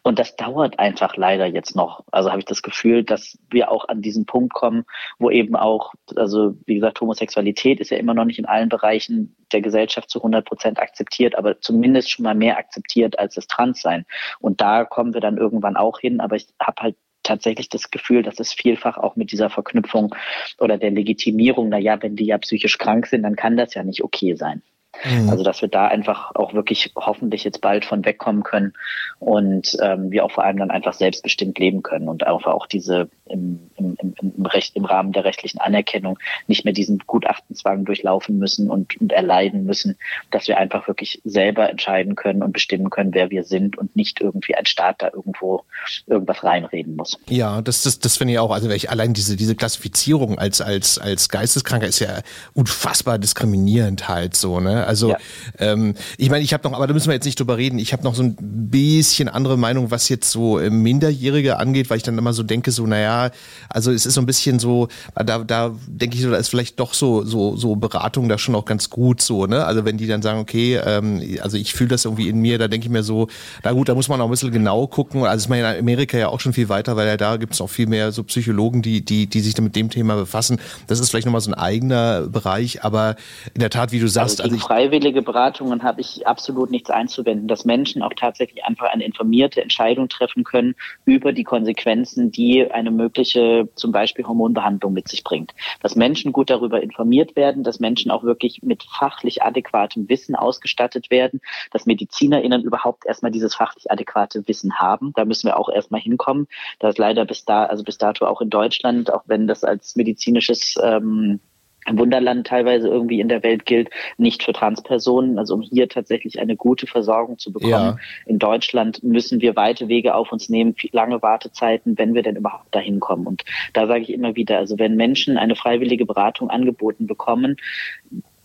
Und das dauert einfach leider jetzt noch. Also habe ich das Gefühl, dass wir auch an diesen Punkt kommen, wo eben auch, also wie gesagt, Homosexualität ist ja immer noch nicht in allen Bereichen der Gesellschaft zu 100 Prozent akzeptiert, aber zumindest schon mal mehr akzeptiert als das Transsein. Und da kommen wir dann irgendwann auch hin. Aber ich habe halt tatsächlich das Gefühl, dass es vielfach auch mit dieser Verknüpfung oder der Legitimierung, na ja, wenn die ja psychisch krank sind, dann kann das ja nicht okay sein. Mhm. Also dass wir da einfach auch wirklich hoffentlich jetzt bald von wegkommen können und ähm, wir auch vor allem dann einfach selbstbestimmt leben können und auch, auch diese im, im, im, im, Recht, im Rahmen der rechtlichen Anerkennung nicht mehr diesen Gutachtenzwang durchlaufen müssen und, und erleiden müssen, dass wir einfach wirklich selber entscheiden können und bestimmen können, wer wir sind und nicht irgendwie ein Staat da irgendwo irgendwas reinreden muss. Ja, das, das, das finde ich auch. Also ich, allein diese, diese Klassifizierung als, als, als Geisteskranker ist ja unfassbar diskriminierend halt so, ne? Also ja. ähm, ich meine, ich habe noch, aber da müssen wir jetzt nicht drüber reden, ich habe noch so ein bisschen andere Meinung, was jetzt so äh, Minderjährige angeht, weil ich dann immer so denke, so, naja, also es ist so ein bisschen so, da, da denke ich so, da ist vielleicht doch so, so, so Beratung da schon auch ganz gut so, ne? Also wenn die dann sagen, okay, ähm, also ich fühle das irgendwie in mir, da denke ich mir so, na gut, da muss man auch ein bisschen genau gucken. Also ist man in Amerika ja auch schon viel weiter, weil ja da gibt es auch viel mehr so Psychologen, die, die, die sich dann mit dem Thema befassen. Das ist vielleicht nochmal so ein eigener Bereich, aber in der Tat, wie du sagst, also, also ich, freiwillige Beratungen habe ich absolut nichts einzuwenden, dass Menschen auch tatsächlich einfach eine informierte Entscheidung treffen können über die Konsequenzen, die eine mögliche zum Beispiel Hormonbehandlung mit sich bringt. Dass Menschen gut darüber informiert werden, dass Menschen auch wirklich mit fachlich adäquatem Wissen ausgestattet werden, dass MedizinerInnen überhaupt erstmal dieses fachlich adäquate Wissen haben. Da müssen wir auch erstmal hinkommen. Da ist leider bis da, also bis dato auch in Deutschland, auch wenn das als medizinisches ähm, Wunderland teilweise irgendwie in der Welt gilt, nicht für Transpersonen. Also um hier tatsächlich eine gute Versorgung zu bekommen. Ja. In Deutschland müssen wir weite Wege auf uns nehmen, lange Wartezeiten, wenn wir denn überhaupt dahin kommen. Und da sage ich immer wieder, also wenn Menschen eine freiwillige Beratung angeboten bekommen,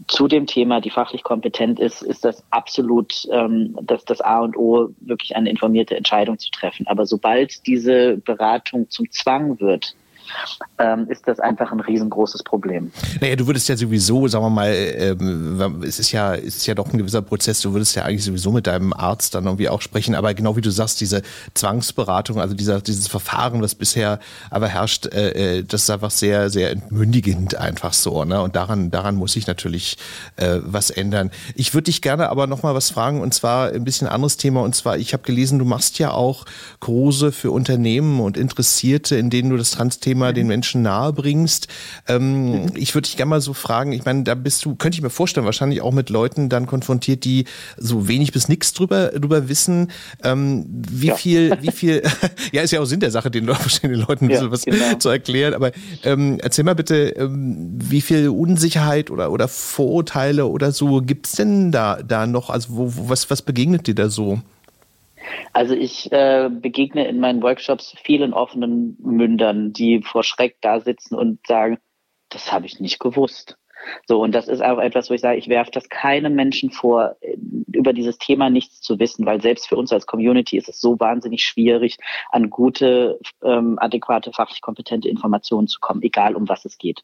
zu dem Thema, die fachlich kompetent ist, ist das absolut ähm, das, das A und O, wirklich eine informierte Entscheidung zu treffen. Aber sobald diese Beratung zum Zwang wird, ähm, ist das einfach ein riesengroßes Problem. Naja, du würdest ja sowieso, sagen wir mal, ähm, es ist ja, es ist ja doch ein gewisser Prozess, du würdest ja eigentlich sowieso mit deinem Arzt dann irgendwie auch sprechen, aber genau wie du sagst, diese Zwangsberatung, also dieser, dieses Verfahren, was bisher aber herrscht, äh, äh, das ist einfach sehr, sehr entmündigend einfach so, ne? Und daran, daran muss sich natürlich äh, was ändern. Ich würde dich gerne aber nochmal was fragen, und zwar ein bisschen anderes Thema, und zwar, ich habe gelesen, du machst ja auch Kurse für Unternehmen und Interessierte, in denen du das Trans-Thema Thema den Menschen nahe bringst. Ähm, ich würde dich gerne mal so fragen, ich meine, da bist du, könnte ich mir vorstellen, wahrscheinlich auch mit Leuten dann konfrontiert, die so wenig bis nichts drüber, drüber wissen. Ähm, wie ja. viel, wie viel, ja, ist ja auch Sinn der Sache, den, den Leuten ein bisschen ja, was genau. zu erklären, aber ähm, erzähl mal bitte, ähm, wie viel Unsicherheit oder, oder Vorurteile oder so gibt's denn da, da noch? Also wo, wo, was, was begegnet dir da so? Also ich äh, begegne in meinen Workshops vielen offenen Mündern, die vor Schreck da sitzen und sagen, das habe ich nicht gewusst. So, und das ist auch etwas, wo ich sage, ich werfe das keinem Menschen vor, über dieses Thema nichts zu wissen, weil selbst für uns als Community ist es so wahnsinnig schwierig, an gute, ähm, adäquate, fachlich kompetente Informationen zu kommen, egal um was es geht.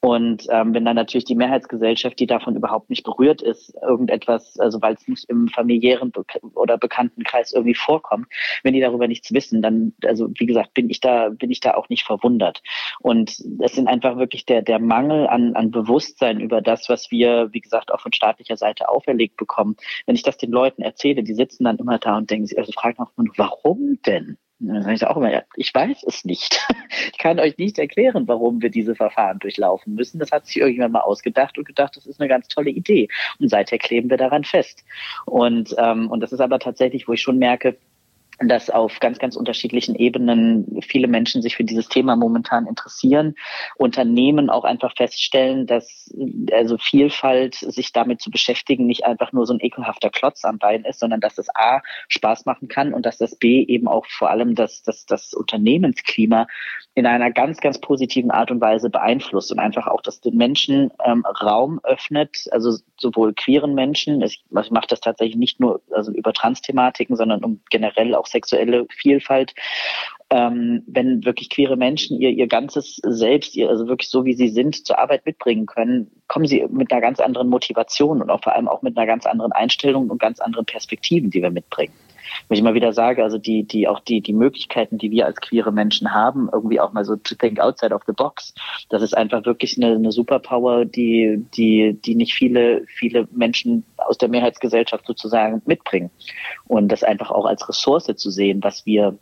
Und ähm, wenn dann natürlich die Mehrheitsgesellschaft, die davon überhaupt nicht berührt ist, irgendetwas, also weil es nicht im familiären Be oder Bekanntenkreis irgendwie vorkommt, wenn die darüber nichts wissen, dann, also wie gesagt, bin ich da, bin ich da auch nicht verwundert. Und es sind einfach wirklich der, der Mangel an, an Bewusstsein über das, was wir, wie gesagt, auch von staatlicher Seite auferlegt bekommen. Wenn ich das den Leuten erzähle, die sitzen dann immer da und denken sich, also fragen auch immer, warum denn? Dann sage ich auch immer, ja, ich weiß es nicht. Ich kann euch nicht erklären, warum wir diese Verfahren durchlaufen müssen. Das hat sich irgendjemand mal ausgedacht und gedacht, das ist eine ganz tolle Idee. Und seither kleben wir daran fest. Und, ähm, und das ist aber tatsächlich, wo ich schon merke, dass auf ganz, ganz unterschiedlichen Ebenen viele Menschen sich für dieses Thema momentan interessieren. Unternehmen auch einfach feststellen, dass also Vielfalt, sich damit zu beschäftigen, nicht einfach nur so ein ekelhafter Klotz am Bein ist, sondern dass das A Spaß machen kann und dass das B eben auch vor allem das, das, das Unternehmensklima in einer ganz, ganz positiven Art und Weise beeinflusst und einfach auch, dass den Menschen ähm, Raum öffnet, also sowohl queeren Menschen, ich, ich mache das tatsächlich nicht nur also über Trans-Thematiken, sondern um generell auch sexuelle Vielfalt. Ähm, wenn wirklich queere Menschen ihr, ihr ganzes Selbst, ihr, also wirklich so wie sie sind, zur Arbeit mitbringen können, kommen sie mit einer ganz anderen Motivation und auch vor allem auch mit einer ganz anderen Einstellung und ganz anderen Perspektiven, die wir mitbringen wenn ich immer wieder sage, also die, die, auch die, die Möglichkeiten, die wir als queere Menschen haben, irgendwie auch mal so to think outside of the box, das ist einfach wirklich eine, eine Superpower, die, die, die nicht viele, viele Menschen aus der Mehrheitsgesellschaft sozusagen mitbringen. Und das einfach auch als Ressource zu sehen, was wir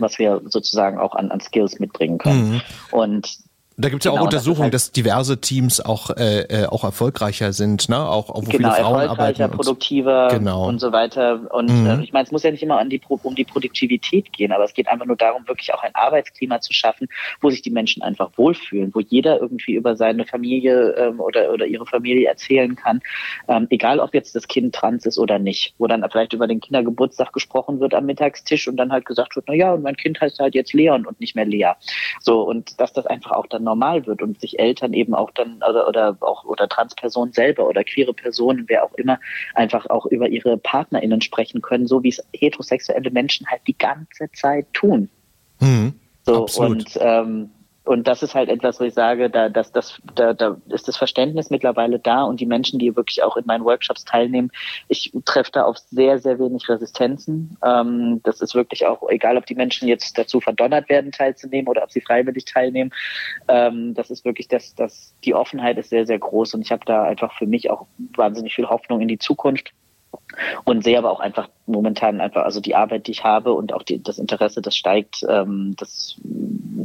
was wir sozusagen auch an, an Skills mitbringen können. Mhm. Und da gibt es ja genau, auch Untersuchungen, das halt dass diverse Teams auch, äh, äh, auch erfolgreicher sind, ne? Auch, auch wo genau, viele Frauen erfolgreicher, arbeiten. produktiver genau. und so weiter. Und mhm. äh, ich meine, es muss ja nicht immer an die, um die Produktivität gehen, aber es geht einfach nur darum, wirklich auch ein Arbeitsklima zu schaffen, wo sich die Menschen einfach wohlfühlen, wo jeder irgendwie über seine Familie ähm, oder, oder ihre Familie erzählen kann, ähm, egal ob jetzt das Kind trans ist oder nicht, wo dann vielleicht über den Kindergeburtstag gesprochen wird am Mittagstisch und dann halt gesagt wird, na ja, und mein Kind heißt halt jetzt Leon und nicht mehr Lea. So, und dass das einfach auch dann normal wird und sich Eltern eben auch dann oder, oder auch oder Transpersonen selber oder queere Personen, wer auch immer, einfach auch über ihre PartnerInnen sprechen können, so wie es heterosexuelle Menschen halt die ganze Zeit tun. Mhm, so absolut. und ähm, und das ist halt etwas, wo ich sage, da, dass das, da, da ist das Verständnis mittlerweile da und die Menschen, die wirklich auch in meinen Workshops teilnehmen, ich treffe da auf sehr, sehr wenig Resistenzen. Ähm, das ist wirklich auch, egal ob die Menschen jetzt dazu verdonnert werden, teilzunehmen oder ob sie freiwillig teilnehmen. Ähm, das ist wirklich das, das, die Offenheit ist sehr, sehr groß und ich habe da einfach für mich auch wahnsinnig viel Hoffnung in die Zukunft und sehe aber auch einfach momentan einfach, also die Arbeit, die ich habe und auch die, das Interesse, das steigt, ähm, das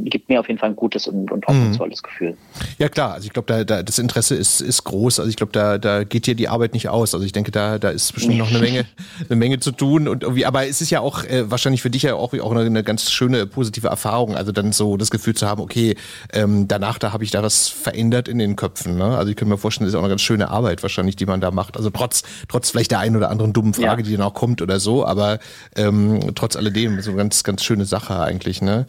gibt mir auf jeden Fall ein gutes und, und hoffnungsvolles mhm. Gefühl. Ja klar, also ich glaube, da, da das Interesse ist, ist groß. Also ich glaube, da, da geht dir die Arbeit nicht aus. Also ich denke, da, da ist bestimmt noch eine Menge, eine Menge zu tun und irgendwie, aber es ist ja auch äh, wahrscheinlich für dich ja auch, auch eine, eine ganz schöne positive Erfahrung. Also dann so das Gefühl zu haben, okay, ähm, danach da habe ich da was verändert in den Köpfen. Ne? Also ich könnte mir vorstellen, das ist auch eine ganz schöne Arbeit wahrscheinlich, die man da macht. Also trotz, trotz vielleicht der einen oder anderen dummen Frage, ja. die dann auch kommt oder so, aber ähm, trotz alledem so ganz, ganz schöne Sache eigentlich. Ne?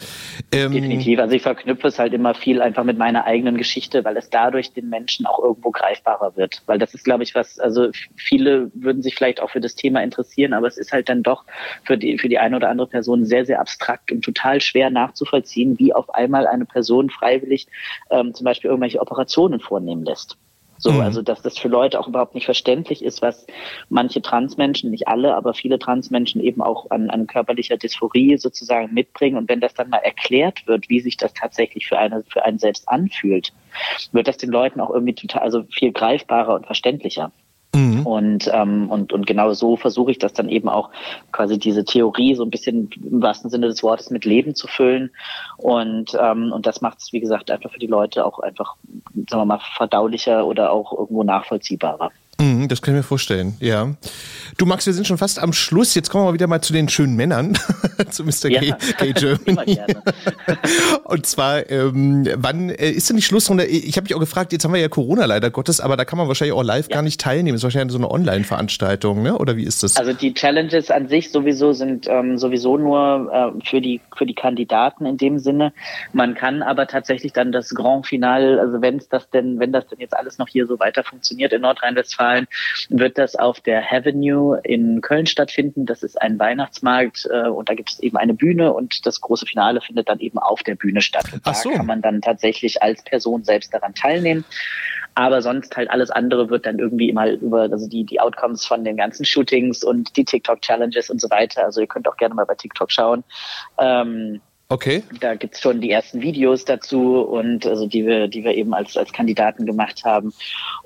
Ähm, Definitiv. Also ich verknüpfe es halt immer viel einfach mit meiner eigenen Geschichte, weil es dadurch den Menschen auch irgendwo greifbarer wird. Weil das ist, glaube ich, was, also viele würden sich vielleicht auch für das Thema interessieren, aber es ist halt dann doch für die, für die eine oder andere Person sehr, sehr abstrakt und total schwer nachzuvollziehen, wie auf einmal eine Person freiwillig ähm, zum Beispiel irgendwelche Operationen vornehmen lässt. So, mhm. also dass das für Leute auch überhaupt nicht verständlich ist, was manche Transmenschen, nicht alle, aber viele Transmenschen eben auch an, an körperlicher Dysphorie sozusagen mitbringen. Und wenn das dann mal erklärt wird, wie sich das tatsächlich für eine für einen selbst anfühlt, wird das den Leuten auch irgendwie total, also viel greifbarer und verständlicher. Mhm. Und, ähm, und, und genau so versuche ich das dann eben auch quasi diese Theorie so ein bisschen im wahrsten Sinne des Wortes mit Leben zu füllen. Und, ähm, und das macht es, wie gesagt, einfach für die Leute auch einfach, sagen wir mal, verdaulicher oder auch irgendwo nachvollziehbarer. Mhm, das kann ich mir vorstellen, ja. Du Max, wir sind schon fast am Schluss. Jetzt kommen wir mal wieder mal zu den schönen Männern, zu Mr. Ja. K, Germany. Und zwar, ähm, wann äh, ist denn die Schlussrunde? Ich habe mich auch gefragt, jetzt haben wir ja Corona leider Gottes, aber da kann man wahrscheinlich auch live ja. gar nicht teilnehmen. Das ist wahrscheinlich so eine Online-Veranstaltung, ne? oder wie ist das? Also die Challenges an sich sowieso sind ähm, sowieso nur äh, für, die, für die Kandidaten in dem Sinne. Man kann aber tatsächlich dann das Grand Final, also wenn es das denn, wenn das denn jetzt alles noch hier so weiter funktioniert in Nordrhein-Westfalen, Westfalen wird das auf der Avenue in Köln stattfinden. Das ist ein Weihnachtsmarkt äh, und da gibt es eben eine Bühne und das große Finale findet dann eben auf der Bühne statt. Und da so. kann man dann tatsächlich als Person selbst daran teilnehmen. Aber sonst halt alles andere wird dann irgendwie immer über, also die, die Outcomes von den ganzen Shootings und die TikTok-Challenges und so weiter. Also ihr könnt auch gerne mal bei TikTok schauen. Ähm, Okay. Da gibt's schon die ersten Videos dazu und also die wir, die wir eben als, als Kandidaten gemacht haben.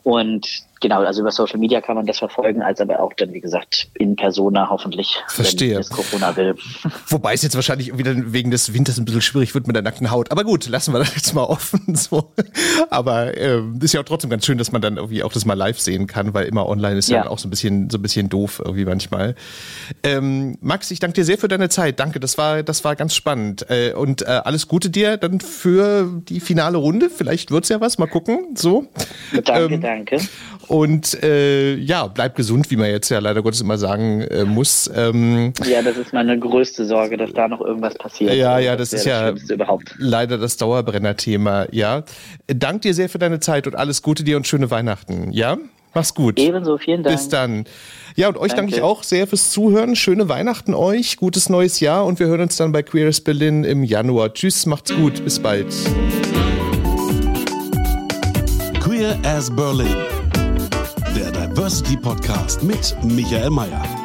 Und genau, also über Social Media kann man das verfolgen, als aber auch dann, wie gesagt, in Persona hoffentlich, Verstehe. wenn es Corona will. Wobei es jetzt wahrscheinlich wieder wegen des Winters ein bisschen schwierig wird mit der nackten Haut. Aber gut, lassen wir das jetzt mal offen. So. Aber ähm, ist ja auch trotzdem ganz schön, dass man dann irgendwie auch das mal live sehen kann, weil immer online ist ja, ja auch so ein bisschen so ein bisschen doof irgendwie manchmal. Ähm, Max, ich danke dir sehr für deine Zeit. Danke, das war das war ganz spannend. Äh, und äh, alles Gute dir dann für die finale Runde. Vielleicht wird's ja was. Mal gucken. So. Danke, ähm, danke. Und äh, ja, bleib gesund, wie man jetzt ja leider Gottes immer sagen äh, muss. Ähm, ja, das ist meine größte Sorge, dass da noch irgendwas passiert. Ja, ja, das, das ist ja leider das Dauerbrenner-Thema. Ja, dank dir sehr für deine Zeit und alles Gute dir und schöne Weihnachten. Ja, mach's gut. Ebenso, vielen Dank. Bis dann. Ja, und euch danke. danke ich auch sehr fürs Zuhören. Schöne Weihnachten euch, gutes neues Jahr und wir hören uns dann bei Queers Berlin im Januar. Tschüss, macht's gut, bis bald. Queer as Berlin der Diversity Podcast mit Michael Mayer.